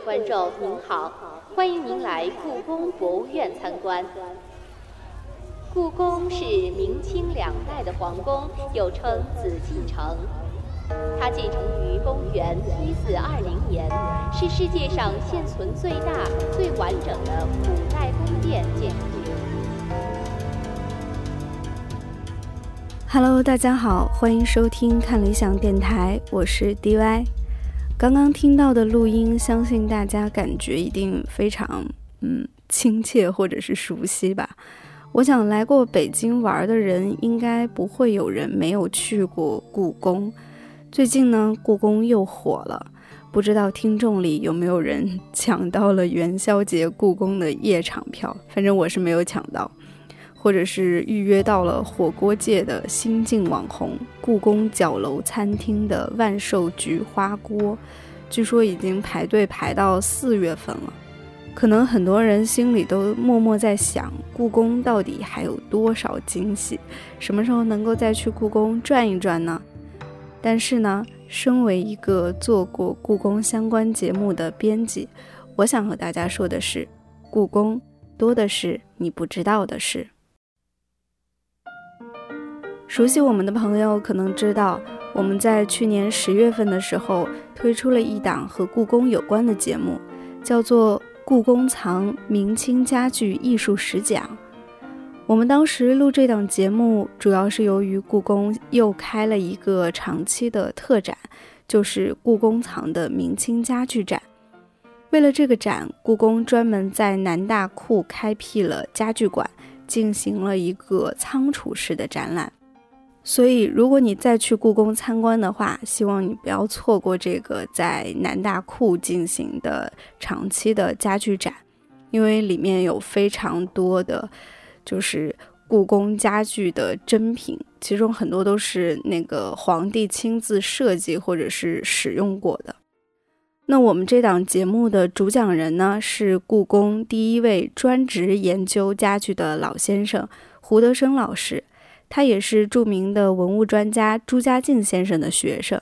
观众您好，欢迎您来故宫博物院参观。故宫是明清两代的皇宫，又称紫禁城。它建成于公元一四二零年，是世界上现存最大、最完整的古代宫殿建筑群。Hello，大家好，欢迎收听看理想电台，我是 DY。刚刚听到的录音，相信大家感觉一定非常嗯亲切或者是熟悉吧。我想来过北京玩的人，应该不会有人没有去过故宫。最近呢，故宫又火了，不知道听众里有没有人抢到了元宵节故宫的夜场票？反正我是没有抢到。或者是预约到了火锅界的新晋网红故宫角楼餐厅的万寿菊花锅，据说已经排队排到四月份了。可能很多人心里都默默在想，故宫到底还有多少惊喜？什么时候能够再去故宫转一转呢？但是呢，身为一个做过故宫相关节目的编辑，我想和大家说的是，故宫多的是你不知道的事。熟悉我们的朋友可能知道，我们在去年十月份的时候推出了一档和故宫有关的节目，叫做《故宫藏明清家具艺术史讲》。我们当时录这档节目，主要是由于故宫又开了一个长期的特展，就是故宫藏的明清家具展。为了这个展，故宫专门在南大库开辟了家具馆，进行了一个仓储式的展览。所以，如果你再去故宫参观的话，希望你不要错过这个在南大库进行的长期的家具展，因为里面有非常多的，就是故宫家具的珍品，其中很多都是那个皇帝亲自设计或者是使用过的。那我们这档节目的主讲人呢，是故宫第一位专职研究家具的老先生胡德生老师。他也是著名的文物专家朱家靖先生的学生。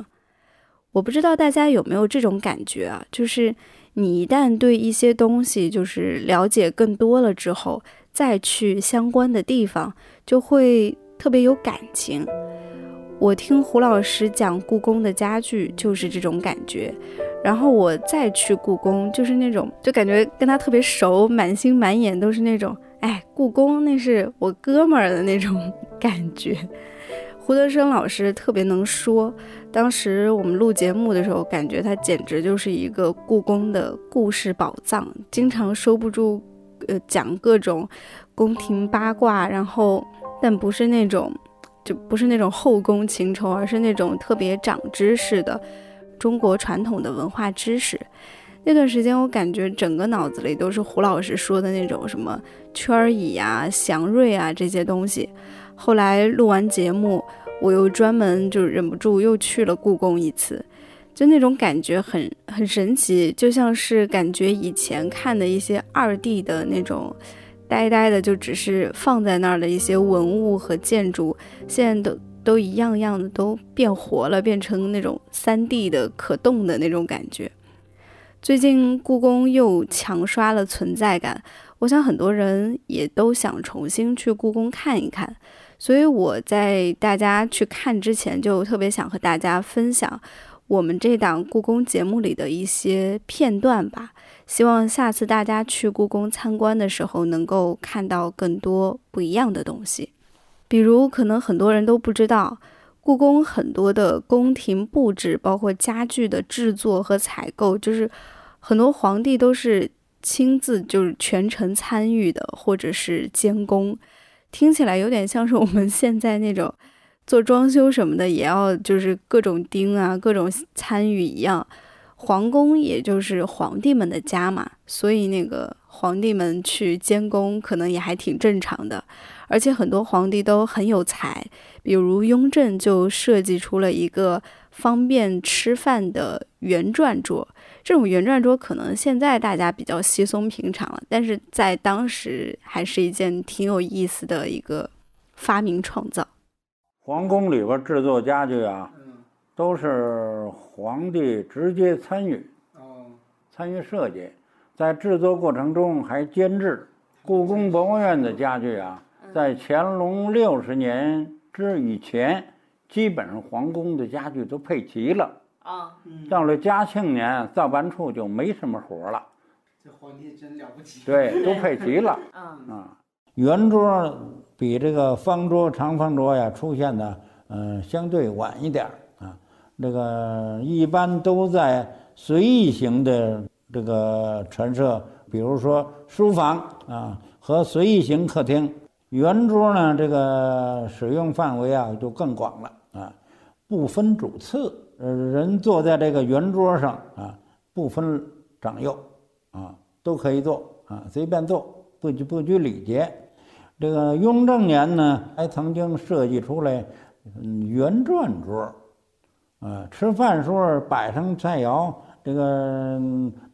我不知道大家有没有这种感觉啊？就是你一旦对一些东西就是了解更多了之后，再去相关的地方，就会特别有感情。我听胡老师讲故宫的家具，就是这种感觉。然后我再去故宫，就是那种就感觉跟他特别熟，满心满眼都是那种。哎，故宫那是我哥们儿的那种感觉。胡德生老师特别能说，当时我们录节目的时候，感觉他简直就是一个故宫的故事宝藏，经常收不住，呃，讲各种宫廷八卦，然后但不是那种，就不是那种后宫情仇，而是那种特别长知识的中国传统的文化知识。那段时间，我感觉整个脑子里都是胡老师说的那种什么圈椅啊、祥瑞啊这些东西。后来录完节目，我又专门就忍不住又去了故宫一次，就那种感觉很很神奇，就像是感觉以前看的一些二 D 的那种呆呆的，就只是放在那儿的一些文物和建筑，现在都都一样样的都变活了，变成那种三 D 的可动的那种感觉。最近故宫又强刷了存在感，我想很多人也都想重新去故宫看一看，所以我在大家去看之前，就特别想和大家分享我们这档故宫节目里的一些片段吧。希望下次大家去故宫参观的时候，能够看到更多不一样的东西。比如，可能很多人都不知道，故宫很多的宫廷布置，包括家具的制作和采购，就是。很多皇帝都是亲自就是全程参与的，或者是监工，听起来有点像是我们现在那种做装修什么的，也要就是各种盯啊，各种参与一样。皇宫也就是皇帝们的家嘛，所以那个皇帝们去监工，可能也还挺正常的。而且很多皇帝都很有才，比如雍正就设计出了一个方便吃饭的圆转桌。这种圆转桌可能现在大家比较稀松平常了，但是在当时还是一件挺有意思的一个发明创造。皇宫里边制作家具啊，都是皇帝直接参与，参与设计，在制作过程中还监制。故宫博物院的家具啊，在乾隆六十年之以前，基本上皇宫的家具都配齐了。啊，到了嘉庆年，造办处就没什么活了。这皇帝真了不起。对，都配齐了。啊，圆桌比这个方桌、长方桌呀出现的，嗯，相对晚一点啊。这个一般都在随意型的这个陈设，比如说书房啊和随意型客厅。圆桌呢，这个使用范围啊就更广了啊，不分主次。呃，人坐在这个圆桌上啊，不分长幼啊，都可以坐啊，随便坐，不拘不拘礼节。这个雍正年呢，还曾经设计出来圆转桌，啊，吃饭时候摆上菜肴，这个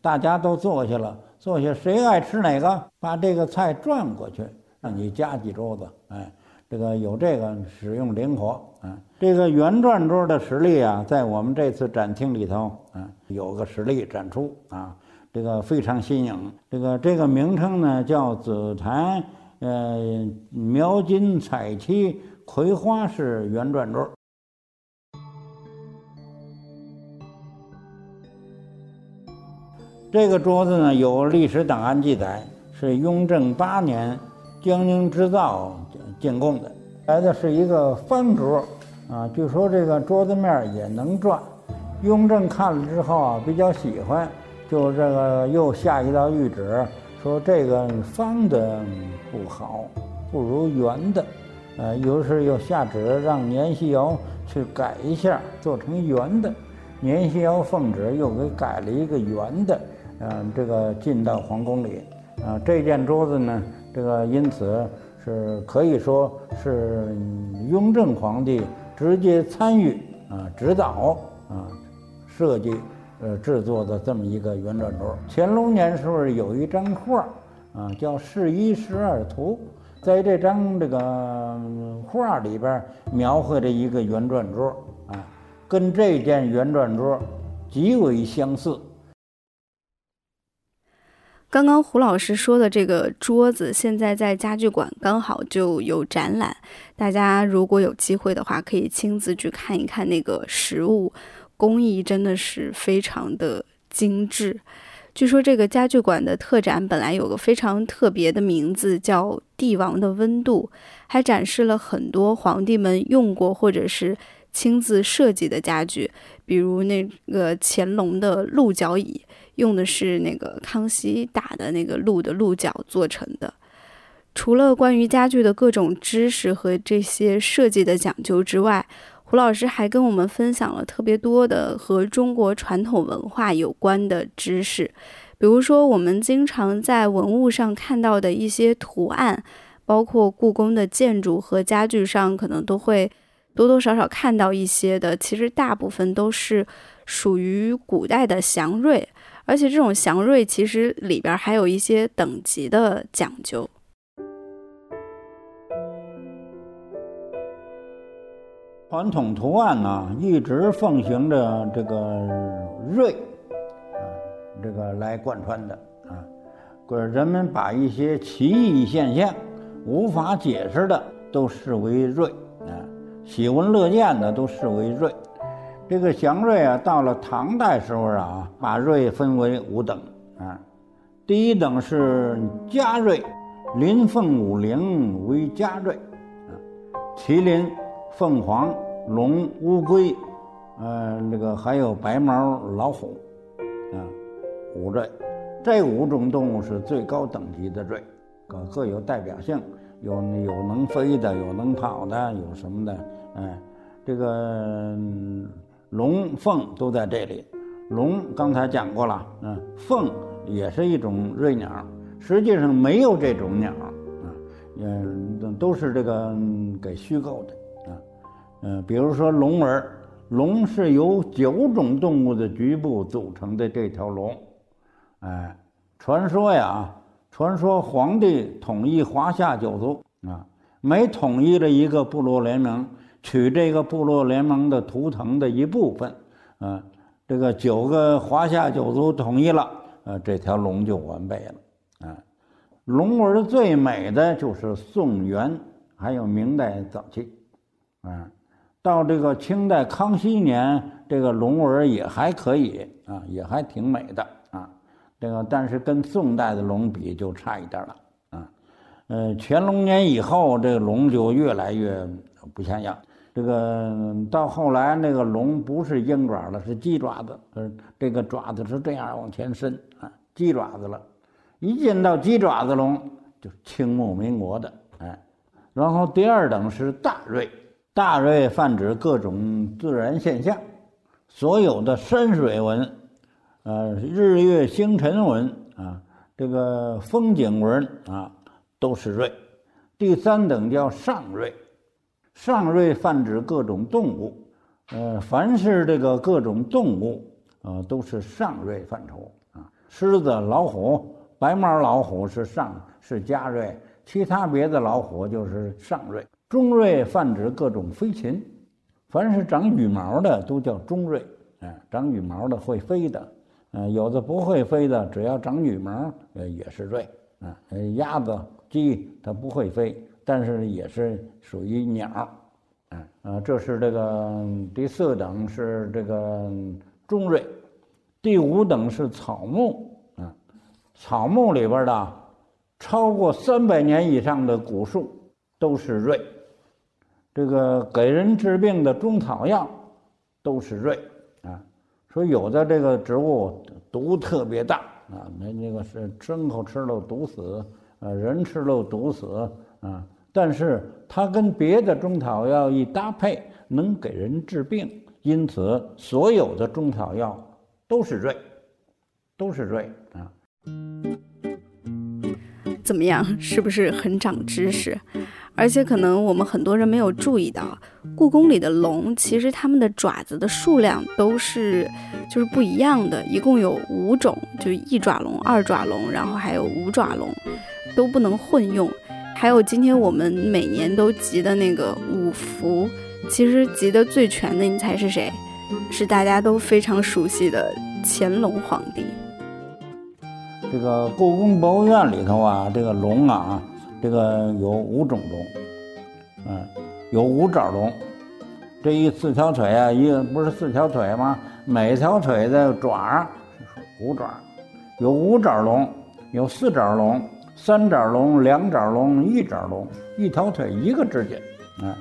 大家都坐下了，坐下谁爱吃哪个，把这个菜转过去，让你夹几桌子，哎。这个有这个使用灵活啊，这个圆转桌的实力啊，在我们这次展厅里头啊，有个实力展出啊，这个非常新颖。这个这个名称呢叫紫檀呃描金彩漆葵花式圆转桌。这个桌子呢有历史档案记载，是雍正八年江宁织造。进贡的来的是一个方桌，啊，据说这个桌子面也能转。雍正看了之后啊，比较喜欢，就这个又下一道谕旨，说这个方的不好，不如圆的。呃，于是又下旨让年希尧去改一下，做成圆的。年希尧奉旨又给改了一个圆的，嗯，这个进到皇宫里。啊，这件桌子呢，这个因此。是可以说是雍正皇帝直接参与啊指导啊设计呃制作的这么一个圆转桌。乾隆年时候有一张画啊叫《试一十二图》，在这张这个画里边描绘着一个圆转桌啊，跟这件圆转桌极为相似。刚刚胡老师说的这个桌子，现在在家具馆刚好就有展览，大家如果有机会的话，可以亲自去看一看那个实物，工艺真的是非常的精致。据说这个家具馆的特展本来有个非常特别的名字，叫“帝王的温度”，还展示了很多皇帝们用过或者是亲自设计的家具，比如那个乾隆的鹿角椅。用的是那个康熙打的那个鹿的鹿角做成的。除了关于家具的各种知识和这些设计的讲究之外，胡老师还跟我们分享了特别多的和中国传统文化有关的知识。比如说，我们经常在文物上看到的一些图案，包括故宫的建筑和家具上，可能都会多多少少看到一些的。其实大部分都是属于古代的祥瑞。而且这种祥瑞其实里边还有一些等级的讲究。传统图案呢，一直奉行着这个瑞，啊，这个来贯穿的啊。人们把一些奇异现象、无法解释的都视为瑞，啊，喜闻乐见的都视为瑞。这个祥瑞啊，到了唐代时候啊，把瑞分为五等啊。第一等是嘉瑞，麟凤五灵为嘉瑞啊，麒麟、凤凰、龙、乌龟，呃，那个还有白毛老虎啊，五瑞。这五种动物是最高等级的瑞，各各有代表性，有有能飞的，有能跑的，有什么的，哎，这个。龙凤都在这里，龙刚才讲过了，嗯，凤也是一种瑞鸟，实际上没有这种鸟，啊，嗯，都是这个给虚构的，啊，嗯，比如说龙儿，龙是由九种动物的局部组成的这条龙，哎，传说呀，传说皇帝统一华夏九族啊，每统一了一个部落联盟。取这个部落联盟的图腾的一部分，啊，这个九个华夏九族统一了，呃，这条龙就完备了。啊，龙纹最美的就是宋元，还有明代早期，啊，到这个清代康熙年，这个龙纹也还可以啊，也还挺美的啊。这个但是跟宋代的龙比就差一点了啊。呃，乾隆年以后，这个龙就越来越不像样。这个到后来，那个龙不是鹰爪了，是鸡爪子。呃，这个爪子是这样往前伸啊，鸡爪子了。一见到鸡爪子龙，就清末民国的哎。然后第二等是大瑞，大瑞泛指各种自然现象，所有的山水纹，呃，日月星辰纹啊，这个风景纹啊，都是瑞。第三等叫上瑞。上瑞泛指各种动物，呃，凡是这个各种动物，呃，都是上瑞范畴啊。狮子、老虎、白毛老虎是上是加瑞，其他别的老虎就是上瑞。中瑞泛指各种飞禽，凡是长羽毛的都叫中瑞，哎，长羽毛的会飞的，嗯，有的不会飞的，只要长羽毛，呃，也是瑞啊。鸭子、鸡它不会飞。但是也是属于鸟，啊啊，这是这个第四等是这个中瑞，第五等是草木啊，草木里边的超过三百年以上的古树都是瑞，这个给人治病的中草药都是瑞啊，说有的这个植物毒特别大啊，那那个是牲口吃了毒死，呃，人吃了毒死。啊，但是它跟别的中草药一搭配，能给人治病，因此所有的中草药都是瑞，都是瑞啊。怎么样，是不是很长知识？而且可能我们很多人没有注意到，故宫里的龙其实它们的爪子的数量都是就是不一样的，一共有五种，就一爪龙、二爪龙，然后还有五爪龙，都不能混用。还有今天我们每年都集的那个五福，其实集的最全的，你猜是谁？是大家都非常熟悉的乾隆皇帝。这个故宫博物院里头啊，这个龙啊，这个有五种龙，嗯，有五爪龙。这一四条腿啊，一个不是四条腿吗？每条腿的爪五爪，有五爪龙，有四爪龙。三爪龙、两爪龙、一爪龙，一条腿一个指甲，啊，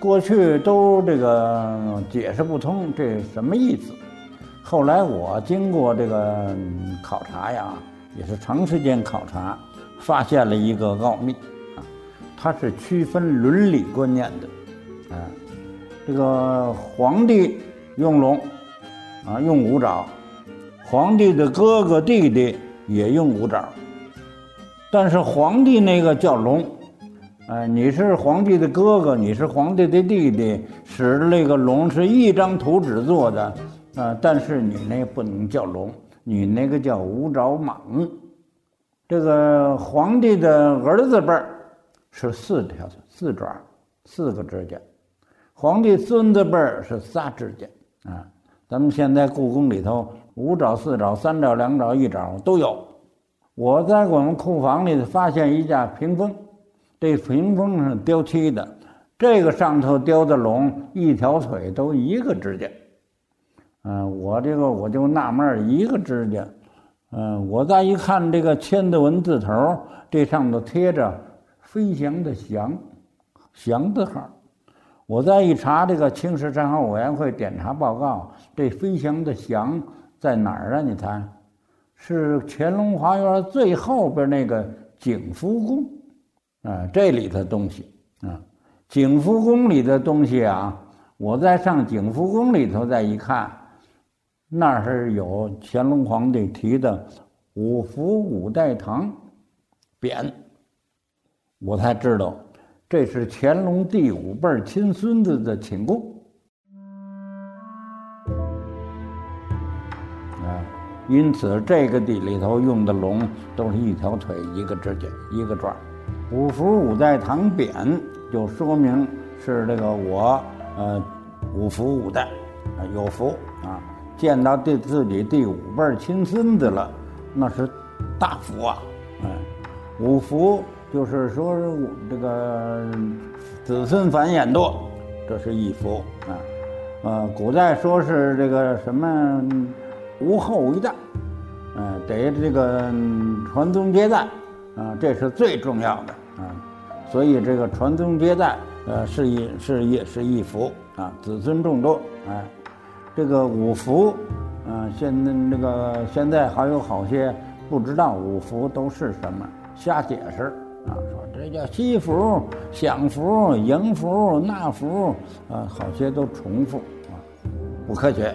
过去都这个解释不通，这什么意思？后来我经过这个考察呀，也是长时间考察，发现了一个奥秘，啊，它是区分伦理观念的，啊，这个皇帝用龙，啊，用五爪，皇帝的哥哥弟弟也用五爪。但是皇帝那个叫龙，哎，你是皇帝的哥哥，你是皇帝的弟弟，使那个龙是一张图纸做的，啊，但是你那不能叫龙，你那个叫五爪蟒。这个皇帝的儿子辈儿是四条四爪，四个指甲；皇帝孙子辈儿是仨指甲。啊，咱们现在故宫里头五爪、四爪、三爪、两爪、一爪都有。我在我们库房里发现一架屏风，这屏风上雕漆的，这个上头雕的龙一条腿都一个指甲，嗯，我这个我就纳闷一个指甲，嗯，我再一看这个签的文字头，这上头贴着飞翔的翔，翔字号，我再一查这个青石山号委员会检查报告，这飞翔的翔在哪儿啊？你猜？是乾隆花园最后边那个景福宫，啊，这里的东西啊，景福宫里的东西啊，我在上景福宫里头再一看，那是有乾隆皇帝题的“五福五代堂”匾，我才知道这是乾隆第五辈亲孙子的寝宫。因此，这个地里头用的龙都是一条腿、一个指甲、一个爪。五福五代堂匾就说明是这个我，呃，五福五代，啊有福啊，见到第自己第五辈亲孙子了，那是大福啊！哎，五福就是说这个子孙繁衍多，这是一福啊。呃，古代说是这个什么无后一代，嗯，得这个传宗接代啊，这是最重要的啊。所以这个传宗接代，呃，是一是也是一福啊，子孙众多，哎，这个五福。嗯，现在那个现在还有好些不知道五福都是什么，瞎解释啊，说这叫西福、享福、迎福、纳福，啊，好些都重复啊，不科学。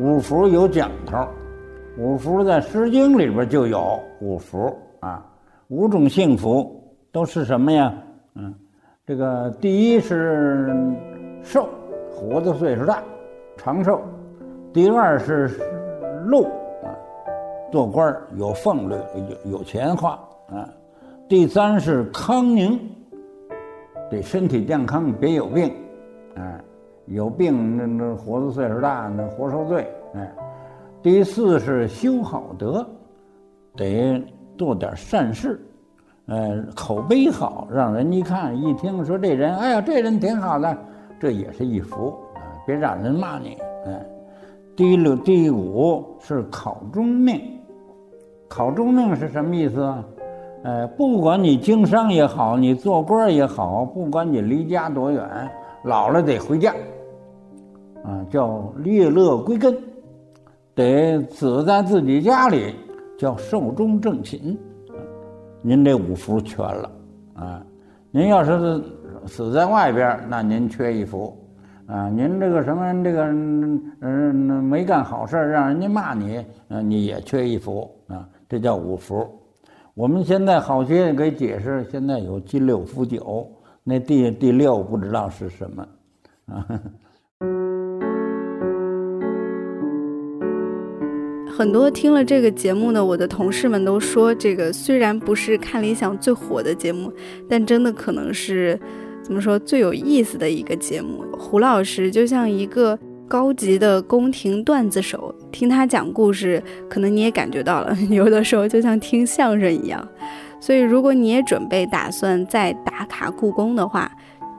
五福有讲头，五福在《诗经》里边就有五福啊，五种幸福都是什么呀？嗯，这个第一是寿，活的岁数大，长寿。第二是禄啊，做官有俸禄，有有钱花啊。第三是康宁，得身体健康，别有病，有病那那活的岁数大，那活受罪，哎。第四是修好德，得做点善事，呃，口碑好，让人一看一听说这人，哎呀，这人挺好的，这也是一福啊，别让人骂你，哎。第六、第五是考中命，考中命是什么意思啊？呃，不管你经商也好，你做官也好，不管你离家多远，老了得回家，啊，叫列乐归根，得死在自己家里，叫寿终正寝。您这五福全了，啊，您要是死在外边，那您缺一福。啊，您这个什么这个嗯没干好事让人家骂你，嗯，你也缺一福啊，这叫五福。我们现在好些给解释，现在有金六福九，那第第六不知道是什么啊。很多听了这个节目的我的同事们都说，这个虽然不是看理想最火的节目，但真的可能是。怎么说最有意思的一个节目？胡老师就像一个高级的宫廷段子手，听他讲故事，可能你也感觉到了，有的时候就像听相声一样。所以，如果你也准备打算再打卡故宫的话，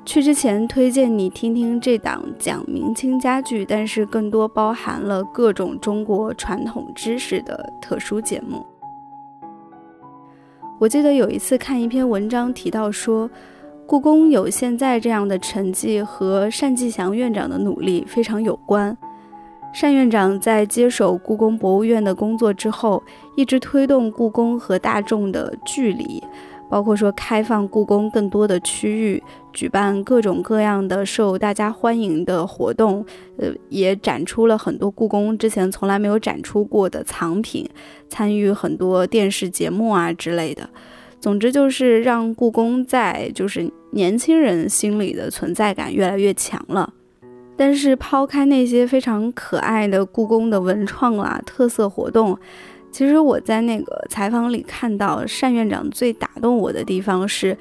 去之前推荐你听听这档讲明清家具，但是更多包含了各种中国传统知识的特殊节目。我记得有一次看一篇文章提到说。故宫有现在这样的成绩，和单霁翔院长的努力非常有关。单院长在接手故宫博物院的工作之后，一直推动故宫和大众的距离，包括说开放故宫更多的区域，举办各种各样的受大家欢迎的活动，呃，也展出了很多故宫之前从来没有展出过的藏品，参与很多电视节目啊之类的。总之就是让故宫在就是年轻人心里的存在感越来越强了。但是抛开那些非常可爱的故宫的文创啊特色活动，其实我在那个采访里看到单院长最打动我的地方是，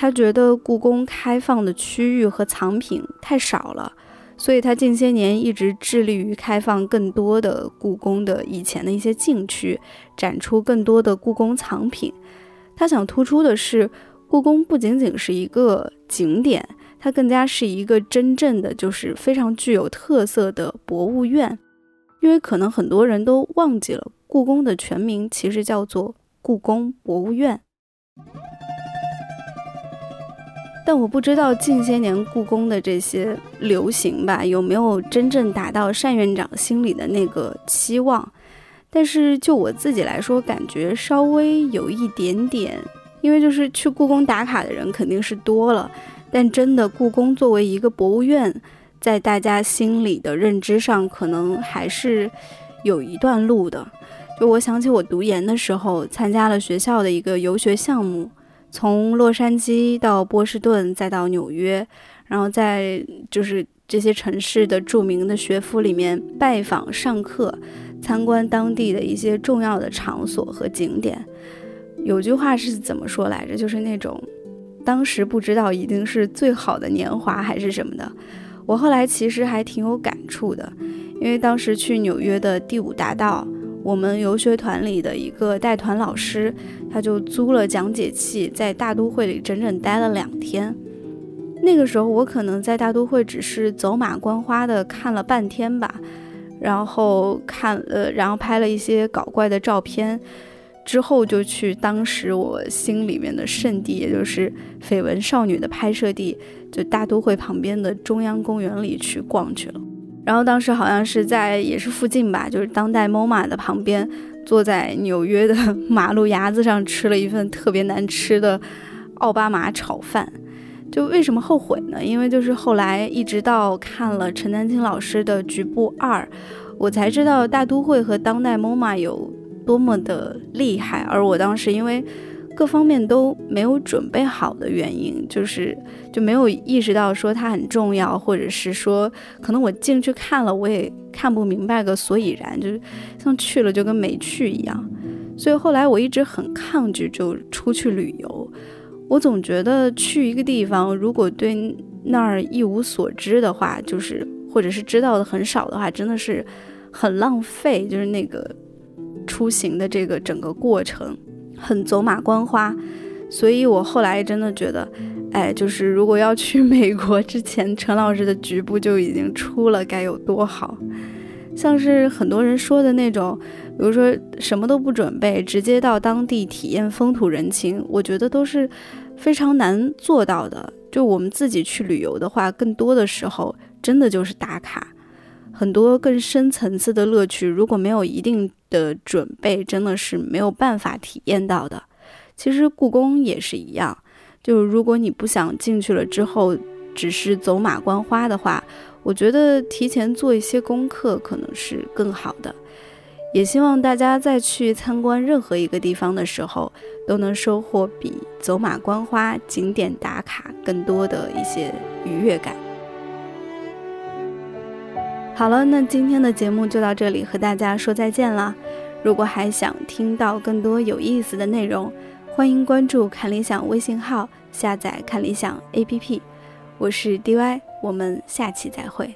他觉得故宫开放的区域和藏品太少了，所以他近些年一直致力于开放更多的故宫的以前的一些禁区，展出更多的故宫藏品。他想突出的是，故宫不仅仅是一个景点，它更加是一个真正的就是非常具有特色的博物院。因为可能很多人都忘记了，故宫的全名其实叫做故宫博物院。但我不知道近些年故宫的这些流行吧，有没有真正达到单院长心里的那个期望。但是就我自己来说，感觉稍微有一点点，因为就是去故宫打卡的人肯定是多了，但真的故宫作为一个博物院，在大家心里的认知上，可能还是有一段路的。就我想起我读研的时候，参加了学校的一个游学项目，从洛杉矶到波士顿，再到纽约，然后在就是这些城市的著名的学府里面拜访上课。参观当地的一些重要的场所和景点，有句话是怎么说来着？就是那种，当时不知道一定是最好的年华还是什么的。我后来其实还挺有感触的，因为当时去纽约的第五大道，我们游学团里的一个带团老师，他就租了讲解器，在大都会里整整待了两天。那个时候我可能在大都会只是走马观花的看了半天吧，然后看呃，然后拍了一些搞怪的照片，之后就去当时我心里面的圣地，也就是《绯闻少女》的拍摄地，就大都会旁边的中央公园里去逛去了。然后当时好像是在也是附近吧，就是当代 MoMA 的旁边，坐在纽约的马路牙子上吃了一份特别难吃的奥巴马炒饭。就为什么后悔呢？因为就是后来一直到看了陈丹青老师的《局部二》，我才知道大都会和当代 MoMA 有多么的厉害。而我当时因为各方面都没有准备好的原因，就是就没有意识到说它很重要，或者是说可能我进去看了，我也看不明白个所以然，就是像去了就跟没去一样。所以后来我一直很抗拒就出去旅游。我总觉得去一个地方，如果对那儿一无所知的话，就是或者是知道的很少的话，真的是很浪费。就是那个出行的这个整个过程很走马观花，所以我后来真的觉得，哎，就是如果要去 美国之前，陈老师的局部就已经出了，该有多好。像是很多人说的那种，比如说什么都不准备，直接到当地体验风土人情，我觉得都是非常难做到的。就我们自己去旅游的话，更多的时候真的就是打卡，很多更深层次的乐趣，如果没有一定的准备，真的是没有办法体验到的。其实故宫也是一样，就如果你不想进去了之后只是走马观花的话。我觉得提前做一些功课可能是更好的，也希望大家在去参观任何一个地方的时候，都能收获比走马观花、景点打卡更多的一些愉悦感。好了，那今天的节目就到这里，和大家说再见了。如果还想听到更多有意思的内容，欢迎关注看理想微信号，下载看理想 APP。我是 DY，我们下期再会。